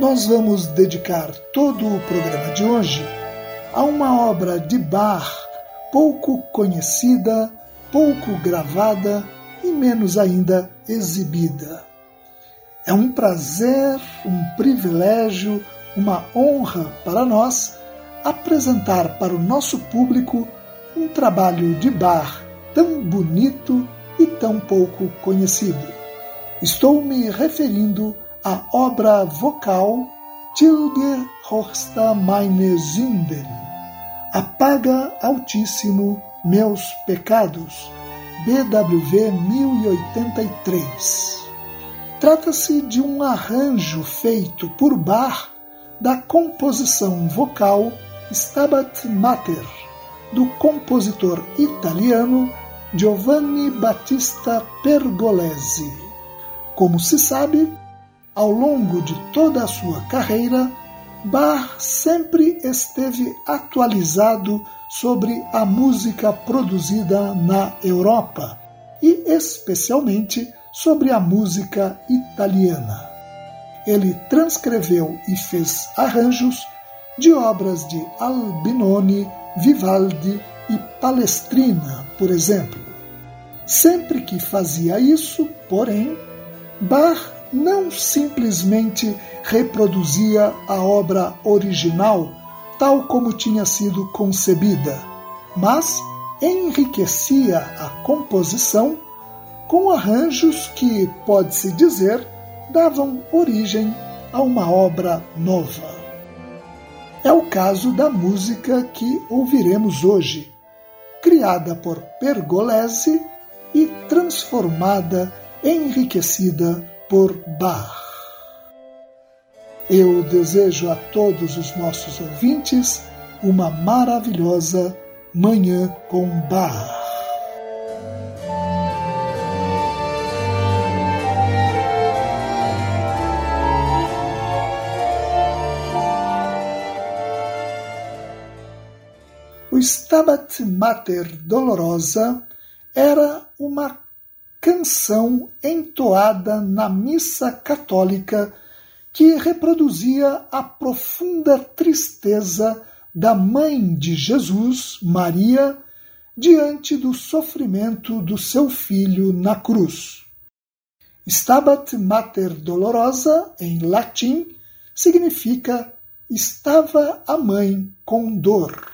Nós vamos dedicar todo o programa de hoje a uma obra de Bach pouco conhecida, pouco gravada e menos ainda exibida. É um prazer, um privilégio, uma honra para nós apresentar para o nosso público um trabalho de Bach tão bonito e tão pouco conhecido. Estou me referindo a obra vocal Tilde Horsta meine Sünden, Apaga Altíssimo Meus Pecados, BWV 1083. Trata-se de um arranjo feito por Bach da composição vocal Stabat Mater, do compositor italiano Giovanni Battista Pergolesi. Como se sabe, ao longo de toda a sua carreira, Bach sempre esteve atualizado sobre a música produzida na Europa e especialmente sobre a música italiana. Ele transcreveu e fez arranjos de obras de Albinoni, Vivaldi e Palestrina, por exemplo. Sempre que fazia isso, porém, Bach não simplesmente reproduzia a obra original tal como tinha sido concebida, mas enriquecia a composição com arranjos que, pode-se dizer, davam origem a uma obra nova. É o caso da música que ouviremos hoje, criada por Pergolesi e transformada, enriquecida por Bach. Eu desejo a todos os nossos ouvintes uma maravilhosa Manhã com Bach. O Stabat Mater Dolorosa era uma canção entoada na missa católica que reproduzia a profunda tristeza da mãe de Jesus, Maria, diante do sofrimento do seu filho na cruz. Stabat Mater Dolorosa, em latim, significa estava a mãe com dor.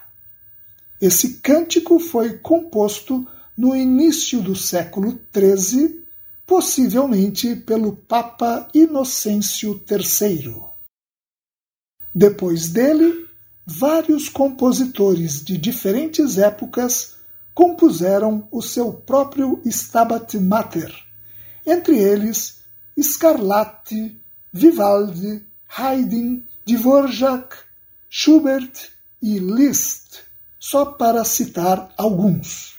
Esse cântico foi composto no início do século XIII, possivelmente pelo Papa Inocêncio III. Depois dele, vários compositores de diferentes épocas compuseram o seu próprio Stabat Mater, entre eles Scarlatti, Vivaldi, Haydn, Dvorak, Schubert e Liszt, só para citar alguns.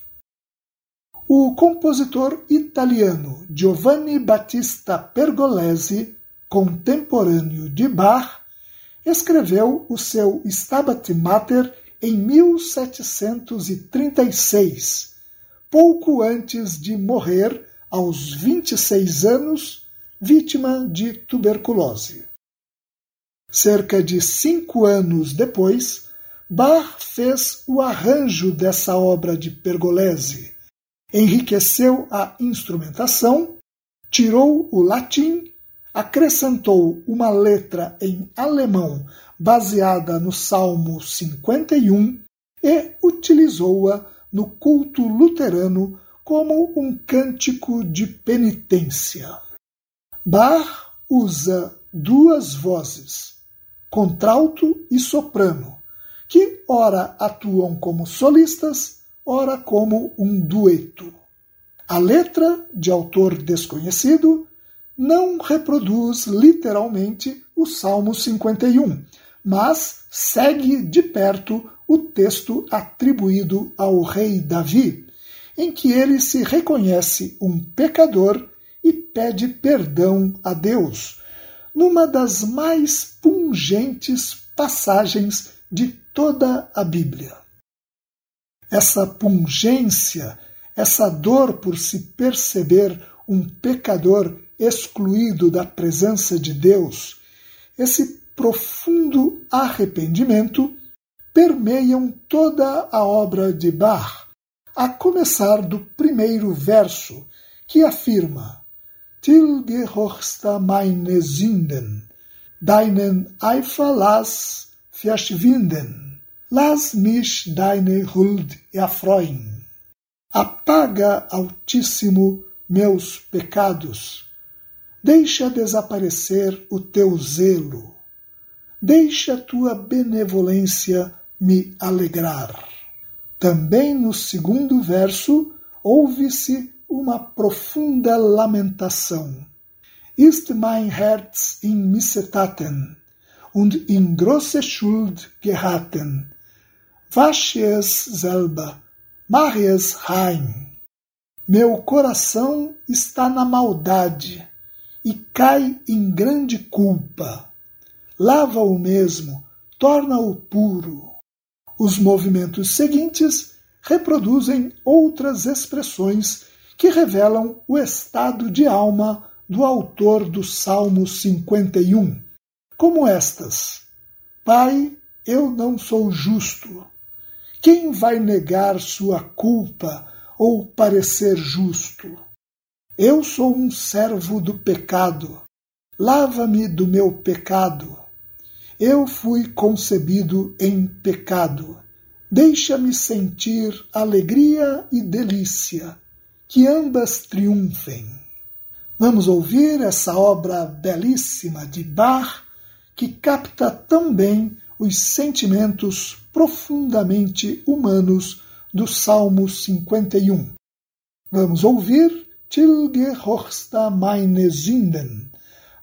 O compositor italiano Giovanni Battista Pergolesi, contemporâneo de Bach, escreveu o seu Stabat Mater em 1736, pouco antes de morrer, aos 26 anos, vítima de tuberculose. Cerca de cinco anos depois, Bach fez o arranjo dessa obra de Pergolesi, enriqueceu a instrumentação, tirou o latim, acrescentou uma letra em alemão baseada no Salmo 51 e utilizou-a no culto luterano como um cântico de penitência. Bach usa duas vozes, contralto e soprano, que ora atuam como solistas, ora como um dueto. A letra, de autor desconhecido, não reproduz literalmente o Salmo 51, mas segue de perto o texto atribuído ao rei Davi, em que ele se reconhece um pecador e pede perdão a Deus, numa das mais pungentes passagens de toda a Bíblia. Essa pungência, essa dor por se perceber um pecador excluído da presença de Deus, esse profundo arrependimento permeiam toda a obra de Bach, a começar do primeiro verso, que afirma: Til gehorchsta meine Sünden, deinen Eifer lass verschwinden, lass mich deine Huld erfreuen. Apaga, Altíssimo, meus pecados, deixa desaparecer o teu zelo deixa tua benevolência me alegrar. Também no segundo verso ouve-se uma profunda lamentação. Ist mein Herz in Missetaten und in große Schuld geraten. Wasche es selber, mache es rein. Meu coração está na maldade e cai em grande culpa lava-o mesmo, torna-o puro. Os movimentos seguintes reproduzem outras expressões que revelam o estado de alma do autor do Salmo 51, como estas: Pai, eu não sou justo. Quem vai negar sua culpa ou parecer justo? Eu sou um servo do pecado. Lava-me do meu pecado eu fui concebido em pecado. Deixa-me sentir alegria e delícia, que ambas triunfem. Vamos ouvir essa obra belíssima de Bach, que capta tão bem os sentimentos profundamente humanos do Salmo 51. Vamos ouvir Tilge Horsta meine Sünden,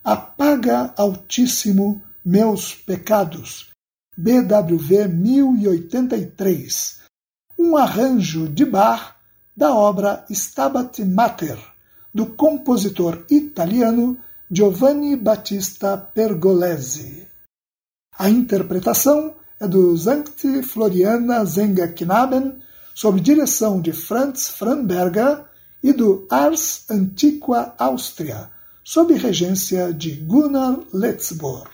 apaga Altíssimo meus Pecados, BWV 1083, um arranjo de bar da obra Stabat Mater, do compositor italiano Giovanni Battista Pergolesi. A interpretação é do Sankt Floriana Knaben, sob direção de Franz Framberger e do Ars Antiqua Austria, sob regência de Gunnar Letzbohr.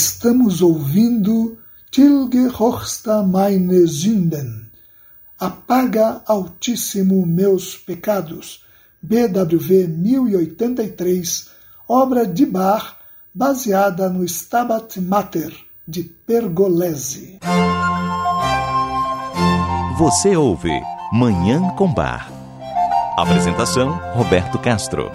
Estamos ouvindo Tilge Horsta meine Sünden. Apaga Altíssimo meus pecados. BWV 1083, obra de Bach, baseada no Stabat Mater de Pergolesi. Você ouve Manhã com Bar. Apresentação Roberto Castro.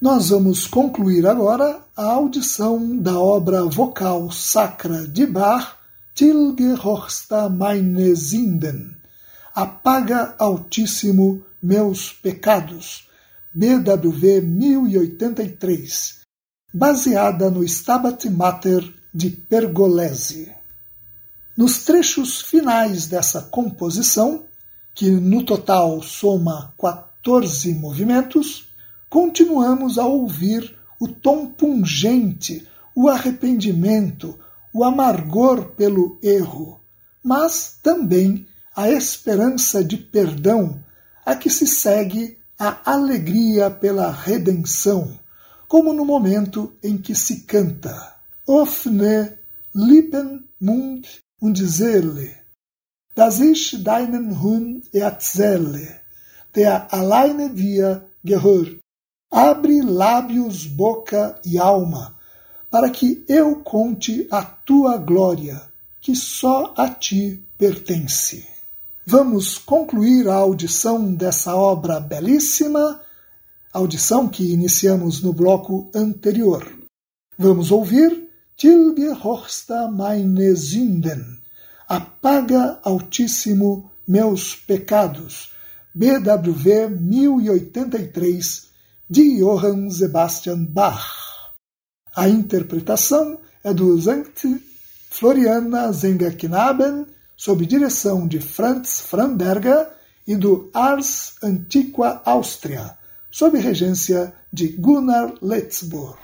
Nós vamos concluir agora a audição da obra vocal sacra de Bach, Tilge Horsta meine Sinden, Apaga Altíssimo meus pecados, BWV 1083, baseada no Stabat Mater de Pergolesi. Nos trechos finais dessa composição, que no total soma 14 movimentos, continuamos a ouvir o tom pungente, o arrependimento, o amargor pelo erro, mas também a esperança de perdão, a que se segue a alegria pela redenção, como no momento em que se canta Offne Lippen, Mund und Seele, dass ich deinen Hund erzähle, der alleine dir gehört. Abre lábios, boca e alma, para que eu conte a tua glória, que só a ti pertence. Vamos concluir a audição dessa obra belíssima, audição que iniciamos no bloco anterior. Vamos ouvir Tilge Horsta meine Sünden, Apaga Altíssimo meus pecados, BWV 1083, de Johann Sebastian Bach. A interpretação é do Sankt Floriana Sängerknaben, sob direção de Franz Framberger e do Ars Antiqua Áustria, sob regência de Gunnar Letzburg.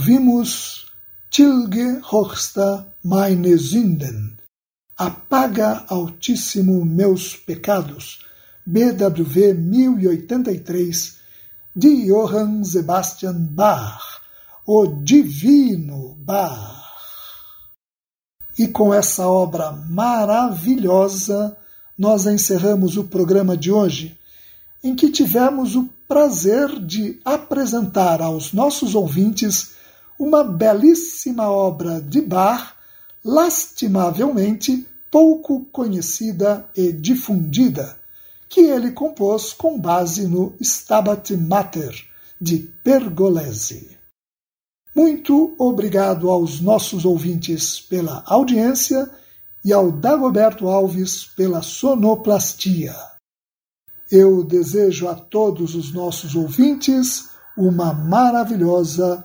Ouvimos Tilge Hochsta meine Sünden, Apaga Altíssimo Meus Pecados, BWV 1083, de Johann Sebastian Bach, o Divino Bach. E com essa obra maravilhosa, nós encerramos o programa de hoje, em que tivemos o prazer de apresentar aos nossos ouvintes uma belíssima obra de Bach, lastimavelmente pouco conhecida e difundida, que ele compôs com base no Stabat Mater de Pergolesi. Muito obrigado aos nossos ouvintes pela audiência e ao Dagoberto Alves pela sonoplastia. Eu desejo a todos os nossos ouvintes uma maravilhosa